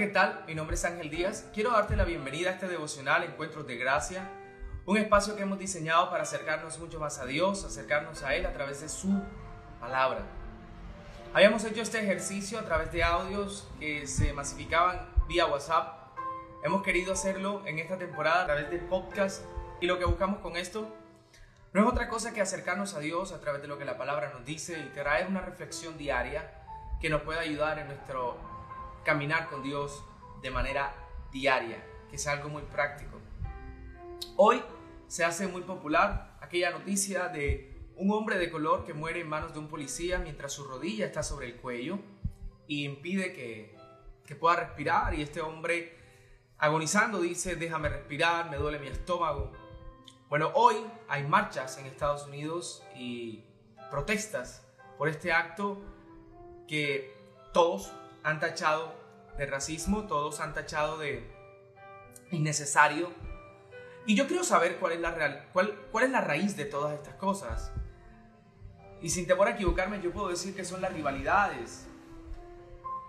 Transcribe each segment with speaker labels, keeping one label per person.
Speaker 1: ¿qué tal? Mi nombre es Ángel Díaz. Quiero darte la bienvenida a este devocional Encuentros de Gracia, un espacio que hemos diseñado para acercarnos mucho más a Dios, acercarnos a Él a través de su palabra. Habíamos hecho este ejercicio a través de audios que se masificaban vía WhatsApp. Hemos querido hacerlo en esta temporada a través de podcast y lo que buscamos con esto no es otra cosa que acercarnos a Dios a través de lo que la palabra nos dice y traer una reflexión diaria que nos pueda ayudar en nuestro caminar con Dios de manera diaria, que es algo muy práctico. Hoy se hace muy popular aquella noticia de un hombre de color que muere en manos de un policía mientras su rodilla está sobre el cuello y impide que, que pueda respirar y este hombre agonizando dice déjame respirar, me duele mi estómago. Bueno, hoy hay marchas en Estados Unidos y protestas por este acto que todos han tachado de racismo, todos han tachado de innecesario. Y yo quiero saber cuál es la, real, cuál, cuál es la raíz de todas estas cosas. Y sin temor a equivocarme, yo puedo decir que son las rivalidades,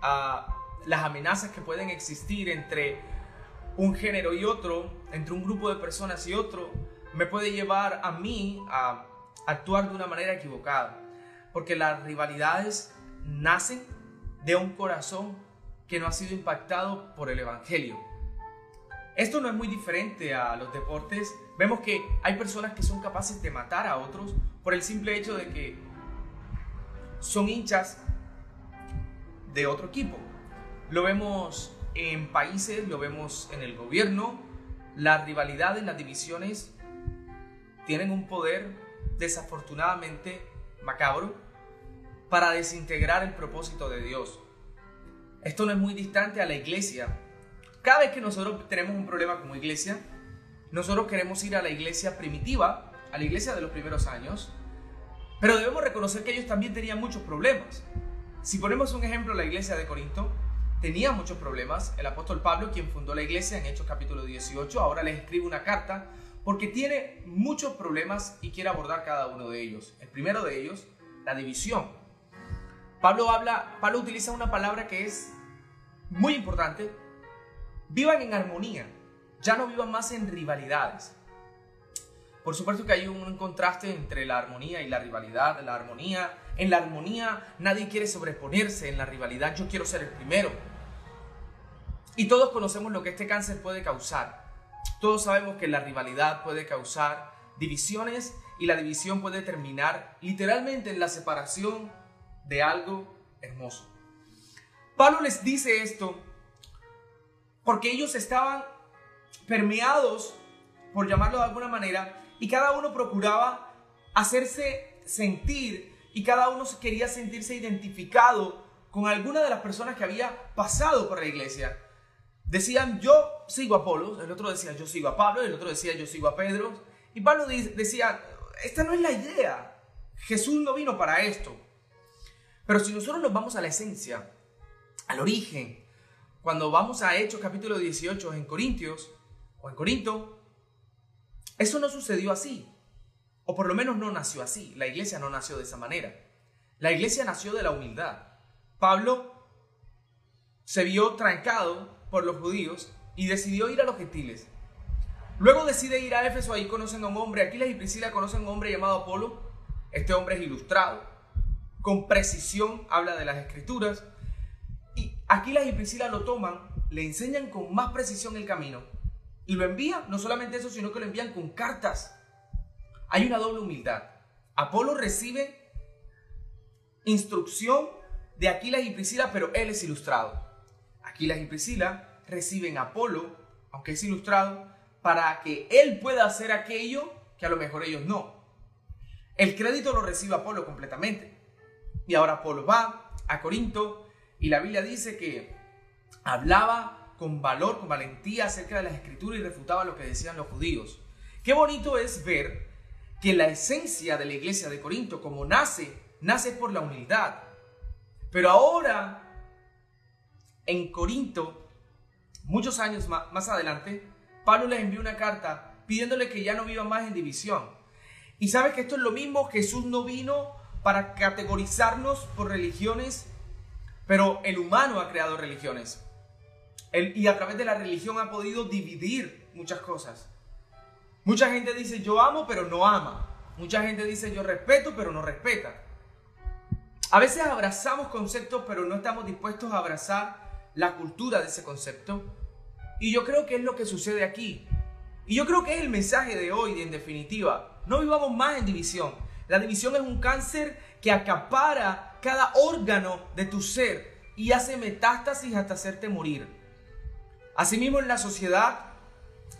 Speaker 1: a las amenazas que pueden existir entre un género y otro, entre un grupo de personas y otro, me puede llevar a mí a actuar de una manera equivocada. Porque las rivalidades nacen de un corazón que no ha sido impactado por el Evangelio. Esto no es muy diferente a los deportes. Vemos que hay personas que son capaces de matar a otros por el simple hecho de que son hinchas de otro equipo. Lo vemos en países, lo vemos en el gobierno. Las rivalidades, las divisiones tienen un poder desafortunadamente macabro para desintegrar el propósito de Dios. Esto no es muy distante a la iglesia. Cada vez que nosotros tenemos un problema como iglesia, nosotros queremos ir a la iglesia primitiva, a la iglesia de los primeros años, pero debemos reconocer que ellos también tenían muchos problemas. Si ponemos un ejemplo, la iglesia de Corinto tenía muchos problemas. El apóstol Pablo, quien fundó la iglesia en Hechos capítulo 18, ahora les escribe una carta porque tiene muchos problemas y quiere abordar cada uno de ellos. El primero de ellos, la división. Pablo habla, Pablo utiliza una palabra que es muy importante. Vivan en armonía, ya no vivan más en rivalidades. Por supuesto que hay un contraste entre la armonía y la rivalidad. La armonía, en la armonía nadie quiere sobreponerse, en la rivalidad yo quiero ser el primero. Y todos conocemos lo que este cáncer puede causar. Todos sabemos que la rivalidad puede causar divisiones y la división puede terminar literalmente en la separación de algo hermoso. Pablo les dice esto porque ellos estaban permeados, por llamarlo de alguna manera, y cada uno procuraba hacerse sentir y cada uno quería sentirse identificado con alguna de las personas que había pasado por la iglesia. Decían, yo sigo a Apolo, el otro decía, yo sigo a Pablo, el otro decía, yo sigo a Pedro. Y Pablo decía, esta no es la idea. Jesús no vino para esto. Pero si nosotros nos vamos a la esencia, al origen, cuando vamos a Hechos capítulo 18 en Corintios o en Corinto, eso no sucedió así. O por lo menos no nació así. La iglesia no nació de esa manera. La iglesia nació de la humildad. Pablo se vio trancado por los judíos y decidió ir a los gentiles. Luego decide ir a Éfeso, ahí conocen a un hombre, Aquiles y Priscila conocen a un hombre llamado Apolo. Este hombre es ilustrado con precisión habla de las escrituras. Y Aquilas y Priscila lo toman, le enseñan con más precisión el camino y lo envían, no solamente eso, sino que lo envían con cartas. Hay una doble humildad. Apolo recibe instrucción de Aquilas y Priscila, pero él es ilustrado. Aquilas y Priscila reciben a Apolo, aunque es ilustrado, para que él pueda hacer aquello que a lo mejor ellos no. El crédito lo recibe Apolo completamente. Y ahora Pablo va a Corinto y la Biblia dice que hablaba con valor, con valentía acerca de las escrituras y refutaba lo que decían los judíos. Qué bonito es ver que la esencia de la iglesia de Corinto, como nace, nace por la humildad. Pero ahora, en Corinto, muchos años más, adelante, Pablo les envió una carta pidiéndole que ya no vivan más en división. Y sabes que esto es lo mismo, Jesús no vino para categorizarnos por religiones, pero el humano ha creado religiones. y a través de la religión ha podido dividir muchas cosas. Mucha gente dice yo amo pero no ama. Mucha gente dice yo respeto pero no respeta. A veces abrazamos conceptos pero no estamos dispuestos a abrazar la cultura de ese concepto. Y yo creo que es lo que sucede aquí. Y yo creo que es el mensaje de hoy, en definitiva. No vivamos más en división. La división es un cáncer que acapara cada órgano de tu ser y hace metástasis hasta hacerte morir. Asimismo en la sociedad,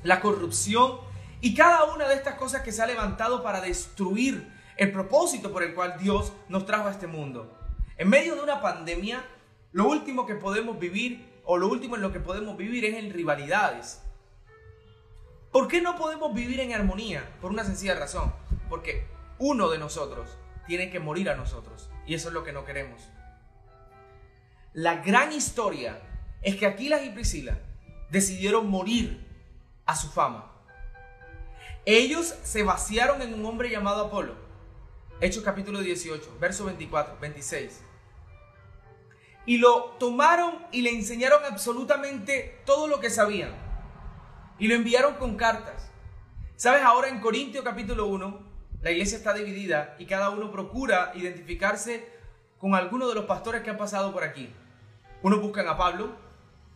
Speaker 1: la corrupción y cada una de estas cosas que se ha levantado para destruir el propósito por el cual Dios nos trajo a este mundo. En medio de una pandemia, lo último que podemos vivir o lo último en lo que podemos vivir es en rivalidades. ¿Por qué no podemos vivir en armonía? Por una sencilla razón. Porque uno de nosotros tiene que morir a nosotros. Y eso es lo que no queremos. La gran historia es que Aquilas y Priscila decidieron morir a su fama. Ellos se vaciaron en un hombre llamado Apolo. Hechos capítulo 18, verso 24, 26. Y lo tomaron y le enseñaron absolutamente todo lo que sabían. Y lo enviaron con cartas. ¿Sabes? Ahora en Corintio capítulo 1, la iglesia está dividida y cada uno procura identificarse con alguno de los pastores que han pasado por aquí. Unos buscan a Pablo,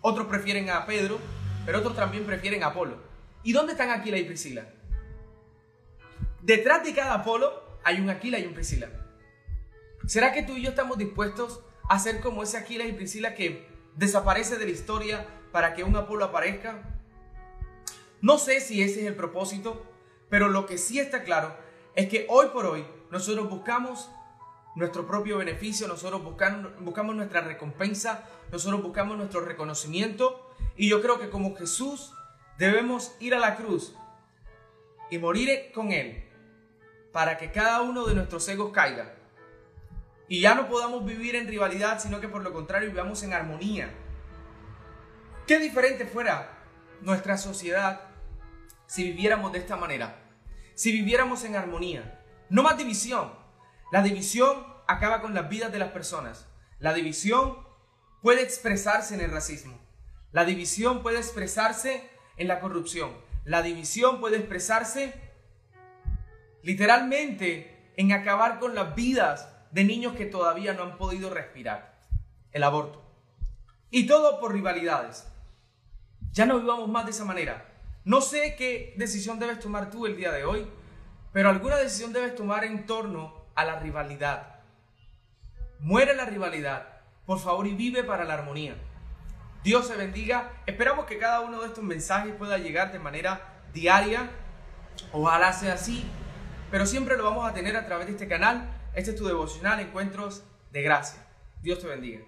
Speaker 1: otros prefieren a Pedro, pero otros también prefieren a Apolo. ¿Y dónde están Aquila y Priscila? Detrás de cada Apolo hay un Aquila y un Priscila. ¿Será que tú y yo estamos dispuestos a ser como ese Aquila y Priscila que desaparece de la historia para que un Apolo aparezca? No sé si ese es el propósito, pero lo que sí está claro es que hoy por hoy nosotros buscamos nuestro propio beneficio, nosotros buscamos, nuestra recompensa, nosotros buscamos nuestro reconocimiento y yo creo que como Jesús debemos ir a la cruz y morir con Él para que cada uno de nuestros egos caiga y ya no podamos vivir en rivalidad, sino que por lo contrario vivamos en armonía. Qué diferente fuera nuestra sociedad si viviéramos de esta manera si viviéramos en armonía. No más división. La división acaba con las vidas de las personas. La división puede expresarse en el racismo. La división puede expresarse en la corrupción. La división puede expresarse literalmente en acabar con las vidas de niños que todavía no han podido respirar. El aborto. Y todo por rivalidades. Ya no vivamos más de esa manera. No sé qué decisión debes tomar tú el día de hoy, pero alguna decisión debes tomar en torno a la rivalidad. Muere la rivalidad, por favor, y vive para la armonía. Dios se bendiga. Esperamos que cada uno de estos mensajes pueda llegar de manera diaria. Ojalá sea así, pero siempre lo vamos a tener a través de este canal. Este es tu devocional, Encuentros de Gracia. Dios te bendiga.